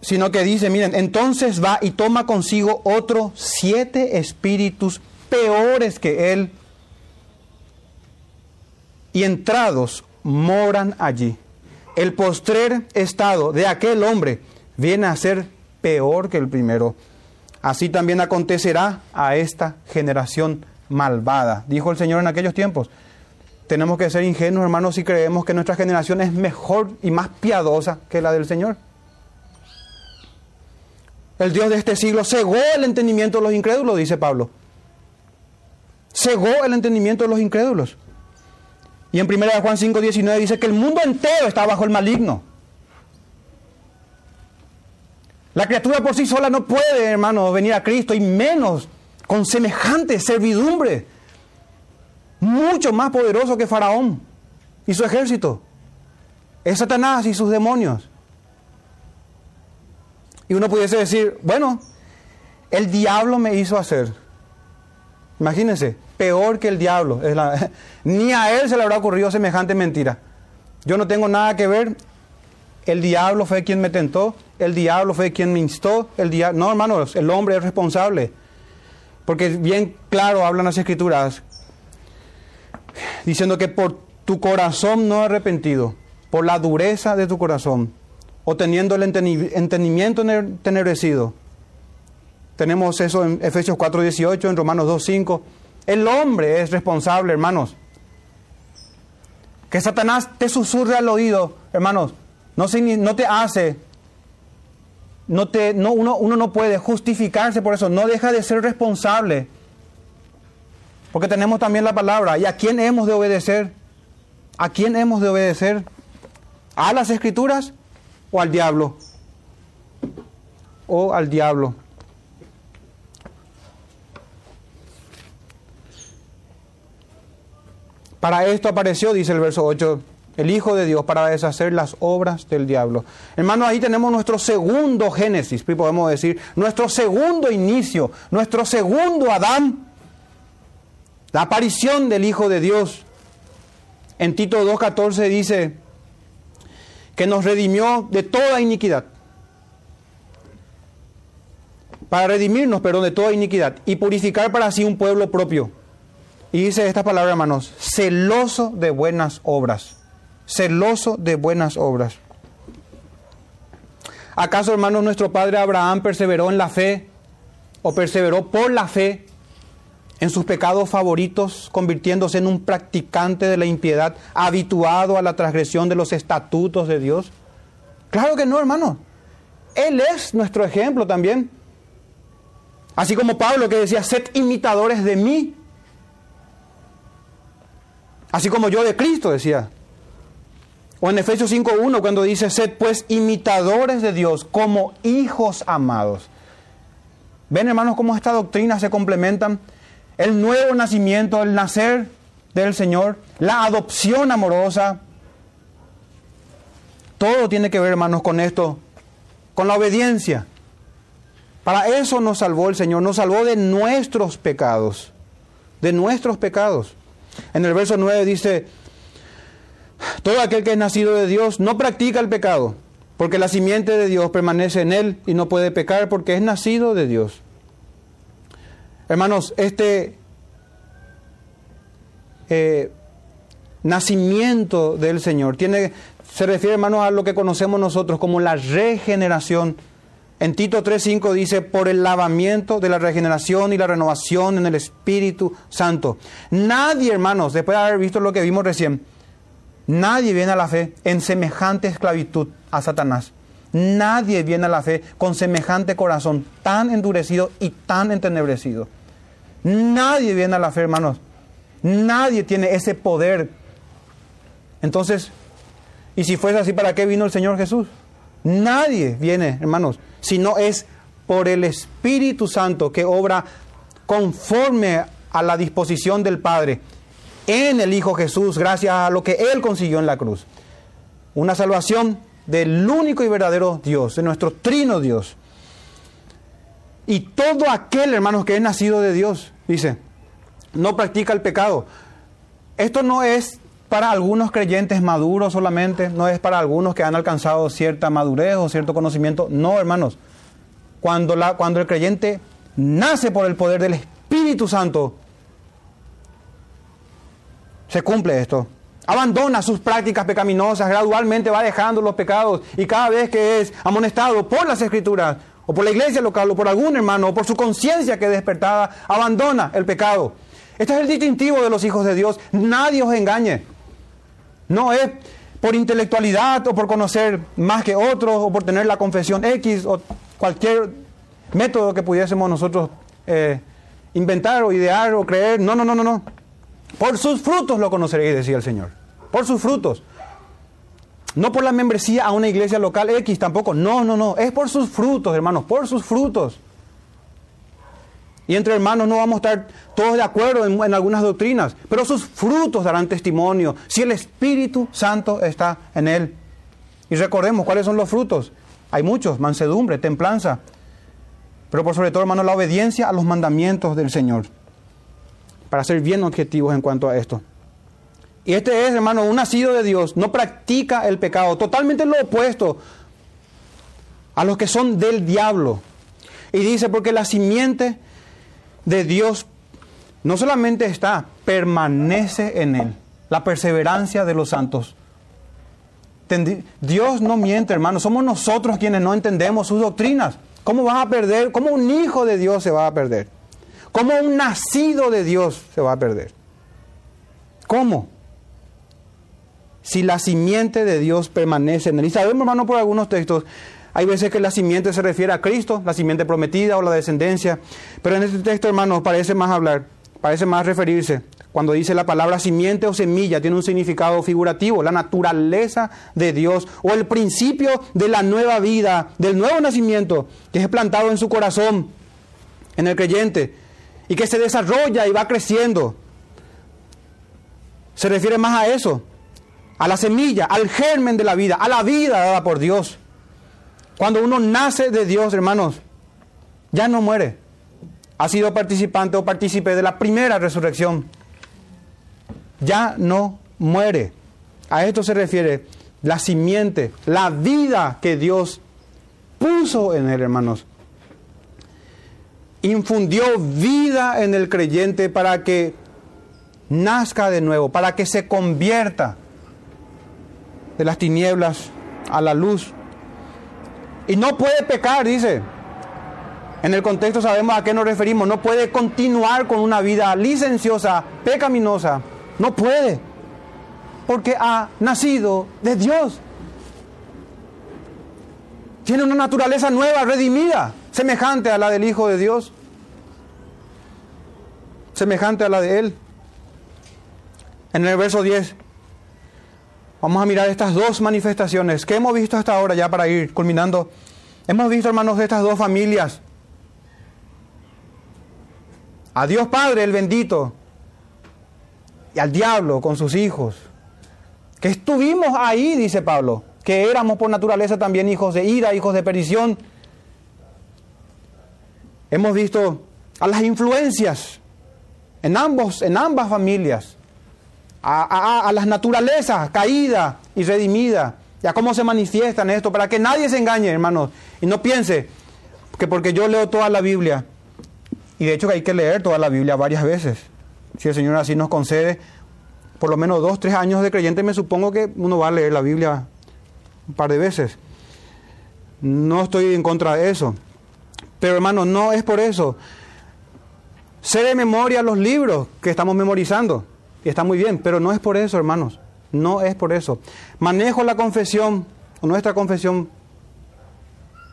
sino que dice, miren, entonces va y toma consigo otros siete espíritus peores que él, y entrados moran allí. El postrer estado de aquel hombre viene a ser peor que el primero. Así también acontecerá a esta generación malvada, dijo el Señor en aquellos tiempos. Tenemos que ser ingenuos, hermanos, si creemos que nuestra generación es mejor y más piadosa que la del Señor. El Dios de este siglo cegó el entendimiento de los incrédulos, dice Pablo. Cegó el entendimiento de los incrédulos. Y en 1 Juan 5, 19 dice que el mundo entero está bajo el maligno. La criatura por sí sola no puede, hermano, venir a Cristo y menos con semejante servidumbre mucho más poderoso que Faraón y su ejército. Es Satanás y sus demonios. Y uno pudiese decir, bueno, el diablo me hizo hacer. Imagínense, peor que el diablo. ni a él se le habrá ocurrido semejante mentira. Yo no tengo nada que ver. El diablo fue quien me tentó. El diablo fue quien me instó. El diablo... No, hermanos, el hombre es responsable. Porque bien claro hablan las escrituras diciendo que por tu corazón no arrepentido, por la dureza de tu corazón, o teniendo el entendimiento entenebrecido. Tenemos eso en Efesios 4:18, en Romanos 2:5. El hombre es responsable, hermanos. Que Satanás te susurre al oído, hermanos, no, no te hace, no te, no, uno, uno no puede justificarse por eso, no deja de ser responsable. Porque tenemos también la palabra. ¿Y a quién hemos de obedecer? ¿A quién hemos de obedecer? ¿A las escrituras o al diablo? O al diablo. Para esto apareció, dice el verso 8, el Hijo de Dios, para deshacer las obras del diablo. Hermano, ahí tenemos nuestro segundo Génesis, podemos decir, nuestro segundo inicio, nuestro segundo Adán la aparición del Hijo de Dios. En Tito 2.14 dice que nos redimió de toda iniquidad. Para redimirnos, perdón, de toda iniquidad y purificar para sí un pueblo propio. Y dice esta palabra, hermanos, celoso de buenas obras. Celoso de buenas obras. ¿Acaso, hermanos, nuestro padre Abraham perseveró en la fe o perseveró por la fe en sus pecados favoritos, convirtiéndose en un practicante de la impiedad, habituado a la transgresión de los estatutos de Dios? Claro que no, hermano. Él es nuestro ejemplo también. Así como Pablo que decía, sed imitadores de mí. Así como yo de Cristo decía. O en Efesios 5.1 cuando dice, sed pues imitadores de Dios como hijos amados. ¿Ven hermanos cómo estas doctrinas se complementan? el nuevo nacimiento, el nacer del Señor, la adopción amorosa. Todo tiene que ver, hermanos, con esto, con la obediencia. Para eso nos salvó el Señor, nos salvó de nuestros pecados, de nuestros pecados. En el verso 9 dice, todo aquel que es nacido de Dios no practica el pecado, porque la simiente de Dios permanece en él y no puede pecar porque es nacido de Dios. Hermanos, este eh, nacimiento del Señor tiene, se refiere, hermanos, a lo que conocemos nosotros como la regeneración. En Tito 3.5 dice, por el lavamiento de la regeneración y la renovación en el Espíritu Santo. Nadie, hermanos, después de haber visto lo que vimos recién, nadie viene a la fe en semejante esclavitud a Satanás. Nadie viene a la fe con semejante corazón tan endurecido y tan entenebrecido. Nadie viene a la fe, hermanos. Nadie tiene ese poder. Entonces, y si fuese así, ¿para qué vino el Señor Jesús? Nadie viene, hermanos, si no es por el Espíritu Santo que obra conforme a la disposición del Padre en el Hijo Jesús, gracias a lo que Él consiguió en la cruz. Una salvación del único y verdadero Dios, de nuestro trino Dios. Y todo aquel, hermanos, que es nacido de Dios, dice, no practica el pecado. Esto no es para algunos creyentes maduros solamente, no es para algunos que han alcanzado cierta madurez o cierto conocimiento. No, hermanos. Cuando, la, cuando el creyente nace por el poder del Espíritu Santo, se cumple esto. Abandona sus prácticas pecaminosas, gradualmente va dejando los pecados y cada vez que es amonestado por las escrituras o por la iglesia local o por algún hermano o por su conciencia que es despertada, abandona el pecado. Este es el distintivo de los hijos de Dios. Nadie os engañe. No es por intelectualidad o por conocer más que otros o por tener la confesión X o cualquier método que pudiésemos nosotros eh, inventar o idear o creer. No, no, no, no, no. Por sus frutos lo conoceréis, decía el Señor. Por sus frutos. No por la membresía a una iglesia local X tampoco. No, no, no. Es por sus frutos, hermanos. Por sus frutos. Y entre hermanos no vamos a estar todos de acuerdo en, algunas doctrinas, pero sus frutos darán testimonio si el Espíritu Santo está en él. Y recordemos cuáles son los frutos. Hay muchos, mansedumbre, templanza, pero por sobre todo, hermanos, la obediencia a los mandamientos del Señor, para ser bien objetivos en cuanto a esto. Y este es, hermano, un nacido de Dios, no practica el pecado, totalmente lo opuesto a los que son del diablo. Y dice, porque la simiente de Dios no solamente está, permanece en él. La perseverancia de los santos. Dios no miente, hermano. Somos nosotros quienes no entendemos sus doctrinas. ¿Cómo vas a perder? ¿Cómo un hijo de Dios se va a perder? ¿Cómo un nacido de Dios se va a perder? ¿Cómo? Si la simiente de Dios permanece en él. Y sabemos, hermano, por algunos textos hay veces que la simiente se refiere a Cristo, la simiente prometida o la descendencia. Pero en este texto, hermanos, parece más hablar, parece más referirse. Cuando dice la palabra simiente o semilla, tiene un significado figurativo, la naturaleza de Dios o el principio de la nueva vida, del nuevo nacimiento que es plantado en su corazón, en el creyente, y que se desarrolla y va creciendo. Se refiere más a eso, a la semilla, al germen de la vida, a la vida dada por Dios. Cuando uno nace de Dios, hermanos, ya no muere. Ha sido participante o partícipe de la primera resurrección. Ya no muere. A esto se refiere la simiente, la vida que Dios puso en él, hermanos. Infundió vida en el creyente para que nazca de nuevo, para que se convierta de las tinieblas a la luz y no puede pecar, dice. En el contexto sabemos a qué nos referimos. No puede continuar con una vida licenciosa, pecaminosa. No puede. Porque ha nacido de Dios. Tiene una naturaleza nueva, redimida, semejante a la del Hijo de Dios. Semejante a la de Él. En el verso 10 Vamos a mirar estas dos manifestaciones que hemos visto hasta ahora ya para ir culminando. Hemos visto, hermanos, estas dos familias. A Dios Padre, el bendito, y al diablo con sus hijos. Que estuvimos ahí, dice Pablo, que éramos por naturaleza también hijos de ira, hijos de perdición. Hemos visto a las influencias en, ambos, en ambas familias a, las naturalezas caídas y redimidas, y a cómo se manifiestan esto, para que nadie se engañe, hermanos, y no piense que porque yo leo toda la Biblia, y de hecho que hay que leer toda la Biblia varias veces, si el Señor así nos concede, por lo menos dos, tres años de creyente, me supongo que uno va a leer la Biblia un par de veces. No estoy en contra de eso. Pero hermanos, no es por eso. Sé de memoria los libros que estamos memorizando. Y está muy bien, pero no es por eso, hermanos. No es por eso. Manejo la confesión, nuestra confesión,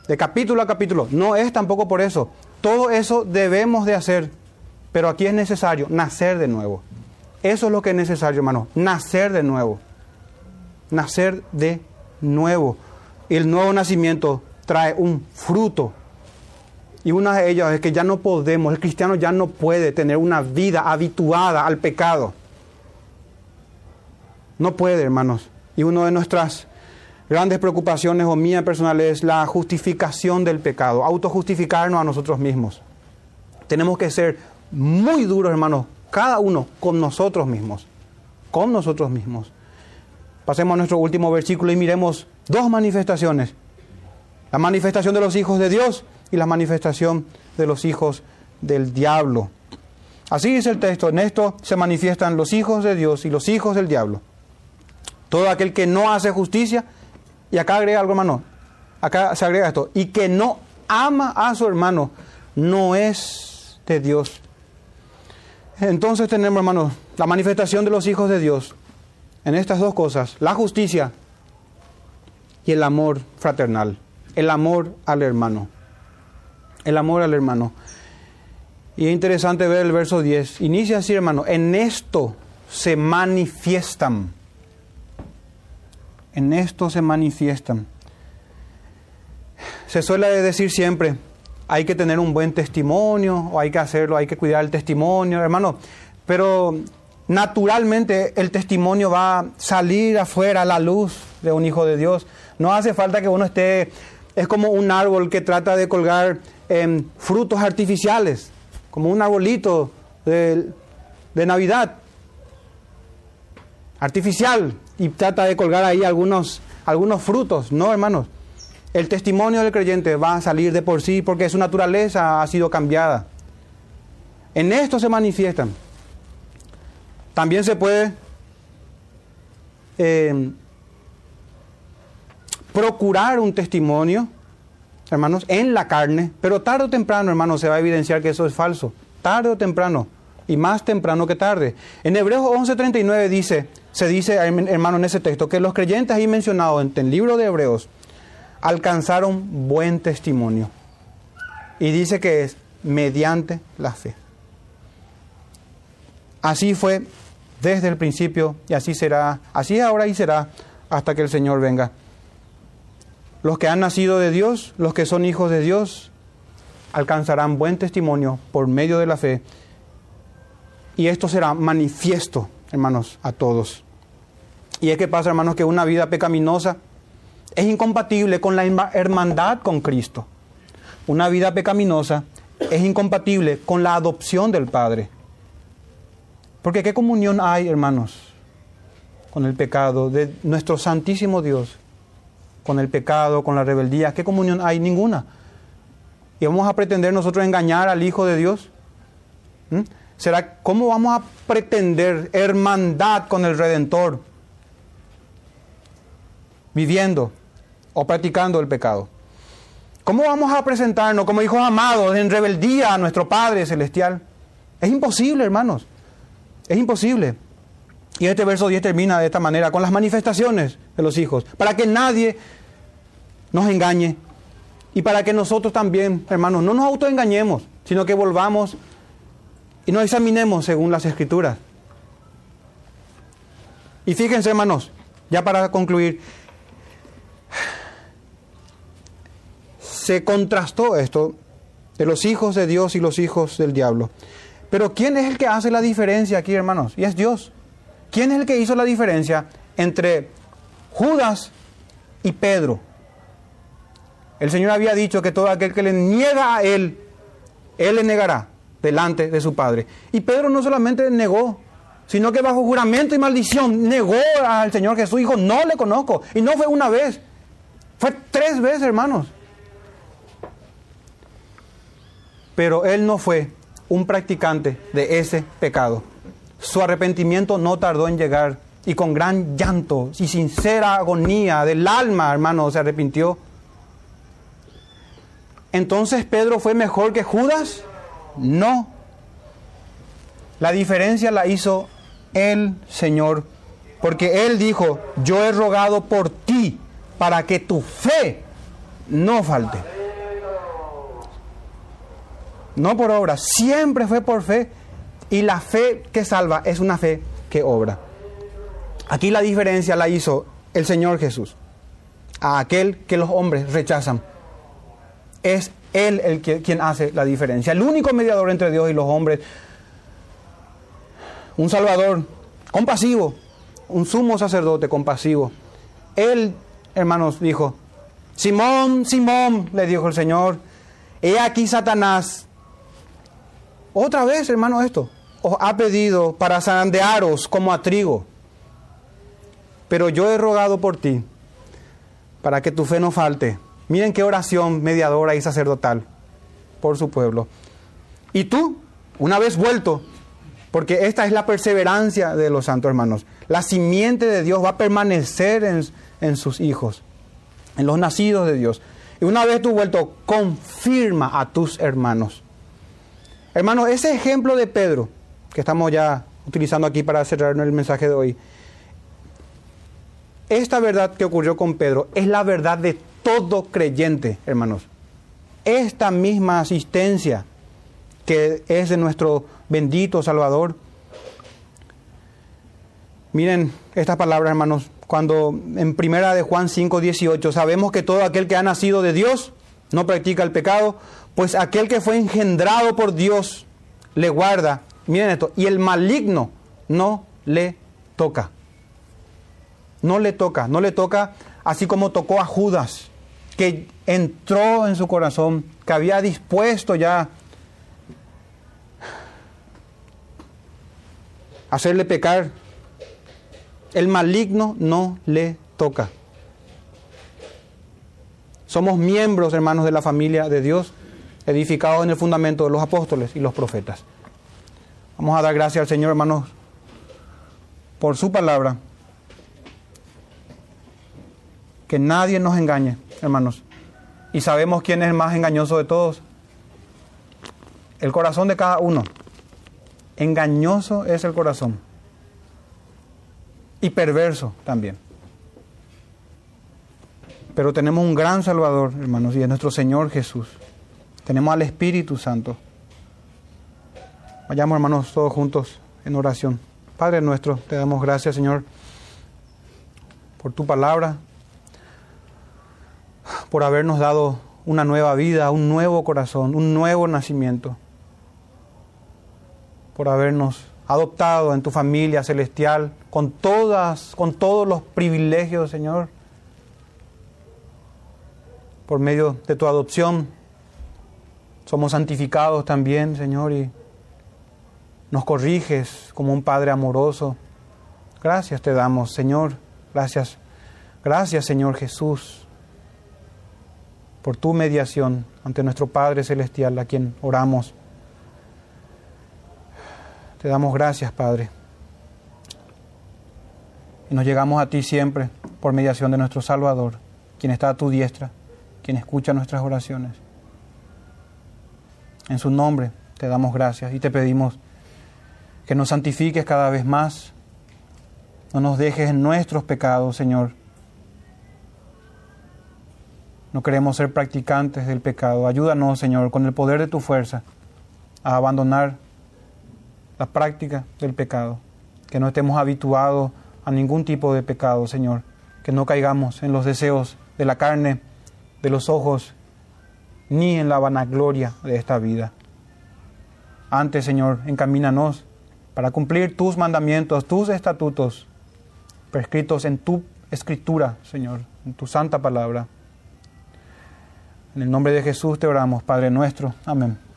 de capítulo a capítulo. No es tampoco por eso. Todo eso debemos de hacer. Pero aquí es necesario nacer de nuevo. Eso es lo que es necesario, hermano. Nacer de nuevo. Nacer de nuevo. El nuevo nacimiento trae un fruto. Y una de ellas es que ya no podemos, el cristiano ya no puede tener una vida habituada al pecado. No puede, hermanos. Y una de nuestras grandes preocupaciones o mía personal es la justificación del pecado, autojustificarnos a nosotros mismos. Tenemos que ser muy duros, hermanos, cada uno con nosotros mismos, con nosotros mismos. Pasemos a nuestro último versículo y miremos dos manifestaciones. La manifestación de los hijos de Dios y la manifestación de los hijos del diablo. Así dice el texto, en esto se manifiestan los hijos de Dios y los hijos del diablo. Todo aquel que no hace justicia, y acá agrega algo hermano, acá se agrega esto, y que no ama a su hermano, no es de Dios. Entonces tenemos, hermanos, la manifestación de los hijos de Dios en estas dos cosas, la justicia y el amor fraternal, el amor al hermano, el amor al hermano. Y es interesante ver el verso 10. Inicia así, hermano, en esto se manifiestan. En esto se manifiestan. Se suele decir siempre, hay que tener un buen testimonio, o hay que hacerlo, hay que cuidar el testimonio, hermano. Pero naturalmente el testimonio va a salir afuera a la luz de un hijo de Dios. No hace falta que uno esté, es como un árbol que trata de colgar frutos artificiales, como un arbolito de, de Navidad artificial y trata de colgar ahí algunos, algunos frutos. No, hermanos. El testimonio del creyente va a salir de por sí porque su naturaleza ha sido cambiada. En esto se manifiestan. También se puede eh, procurar un testimonio, hermanos, en la carne, pero tarde o temprano, hermanos, se va a evidenciar que eso es falso. Tarde o temprano, y más temprano que tarde. En Hebreos 11:39 dice, se dice, hermano, en ese texto, que los creyentes ahí mencionados en el libro de Hebreos, alcanzaron buen testimonio. Y dice que es mediante la fe. Así fue desde el principio y así será, así ahora y será hasta que el Señor venga. Los que han nacido de Dios, los que son hijos de Dios, alcanzarán buen testimonio por medio de la fe. Y esto será manifiesto, hermanos, a todos. Y es que pasa, hermanos, que una vida pecaminosa es incompatible con la hermandad con Cristo. Una vida pecaminosa es incompatible con la adopción del Padre. Porque ¿qué comunión hay, hermanos, con el pecado de nuestro Santísimo Dios? Con el pecado, con la rebeldía. ¿Qué comunión hay? Ninguna. ¿Y vamos a pretender nosotros engañar al Hijo de Dios? ¿Mm? ¿Será cómo vamos a pretender hermandad con el Redentor? Viviendo o practicando el pecado. ¿Cómo vamos a presentarnos como hijos amados en rebeldía a nuestro Padre Celestial? Es imposible, hermanos. Es imposible. Y este verso 10 termina de esta manera, con las manifestaciones de los hijos, para que nadie nos engañe y para que nosotros también, hermanos, no nos autoengañemos, sino que volvamos y nos examinemos según las escrituras. Y fíjense, hermanos, ya para concluir, se contrastó esto de los hijos de Dios y los hijos del diablo. Pero ¿quién es el que hace la diferencia aquí, hermanos? Y es Dios. ¿Quién es el que hizo la diferencia entre Judas y Pedro? El Señor había dicho que todo aquel que le niega a Él, Él le negará delante de su Padre. Y Pedro no solamente negó, sino que bajo juramento y maldición negó al Señor Jesús, dijo, no le conozco. Y no fue una vez, fue tres veces, hermanos. Pero él no fue un practicante de ese pecado. Su arrepentimiento no tardó en llegar y con gran llanto y sincera agonía del alma, hermano, se arrepintió. Entonces Pedro fue mejor que Judas? No. La diferencia la hizo el Señor, porque Él dijo, yo he rogado por ti para que tu fe no falte. No por obra, siempre fue por fe. Y la fe que salva es una fe que obra. Aquí la diferencia la hizo el Señor Jesús. A aquel que los hombres rechazan. Es Él el que, quien hace la diferencia. El único mediador entre Dios y los hombres. Un Salvador compasivo. Un sumo sacerdote compasivo. Él, hermanos, dijo, Simón, Simón, le dijo el Señor, he aquí Satanás otra vez, hermano, esto. Os ha pedido para zarandearos como a trigo. Pero yo he rogado por ti, para que tu fe no falte. Miren qué oración mediadora y sacerdotal por su pueblo. Y tú, una vez vuelto, porque esta es la perseverancia de los santos hermanos, la simiente de Dios va a permanecer en, en sus hijos, en los nacidos de Dios. Y una vez tú vuelto, confirma a tus hermanos. Hermano, ese ejemplo de Pedro, que estamos ya utilizando aquí para cerrar el mensaje de hoy, esta verdad que ocurrió con Pedro es la verdad de todo creyente, hermanos. Esta misma asistencia que es de nuestro bendito Salvador. Miren estas palabras, hermanos, cuando en primera de Juan 5, 18, sabemos que todo aquel que ha nacido de Dios no practica el pecado, pues aquel que fue engendrado por Dios le guarda, miren esto, y el maligno no le toca. No le toca, no le toca así como tocó a Judas, que entró en su corazón, que había dispuesto ya hacerle pecar. El maligno no le toca. Somos miembros, hermanos, de la familia de Dios edificado en el fundamento de los apóstoles y los profetas. Vamos a dar gracias al Señor, hermanos, por su palabra. Que nadie nos engañe, hermanos. Y sabemos quién es el más engañoso de todos. El corazón de cada uno. Engañoso es el corazón. Y perverso también. Pero tenemos un gran Salvador, hermanos, y es nuestro Señor Jesús. Tenemos al Espíritu Santo. Vayamos, hermanos, todos juntos en oración. Padre nuestro, te damos gracias, Señor, por tu palabra, por habernos dado una nueva vida, un nuevo corazón, un nuevo nacimiento, por habernos adoptado en tu familia celestial con todas con todos los privilegios, Señor, por medio de tu adopción somos santificados también, Señor, y nos corriges como un Padre amoroso. Gracias te damos, Señor. Gracias. Gracias, Señor Jesús, por tu mediación ante nuestro Padre Celestial, a quien oramos. Te damos gracias, Padre. Y nos llegamos a ti siempre por mediación de nuestro Salvador, quien está a tu diestra, quien escucha nuestras oraciones. En su nombre te damos gracias y te pedimos que nos santifiques cada vez más. No nos dejes en nuestros pecados, Señor. No queremos ser practicantes del pecado. Ayúdanos, Señor, con el poder de tu fuerza a abandonar la práctica del pecado. Que no estemos habituados a ningún tipo de pecado, Señor. Que no caigamos en los deseos de la carne, de los ojos ni en la vanagloria de esta vida. Antes, Señor, encamínanos para cumplir tus mandamientos, tus estatutos, prescritos en tu escritura, Señor, en tu santa palabra. En el nombre de Jesús te oramos, Padre nuestro. Amén.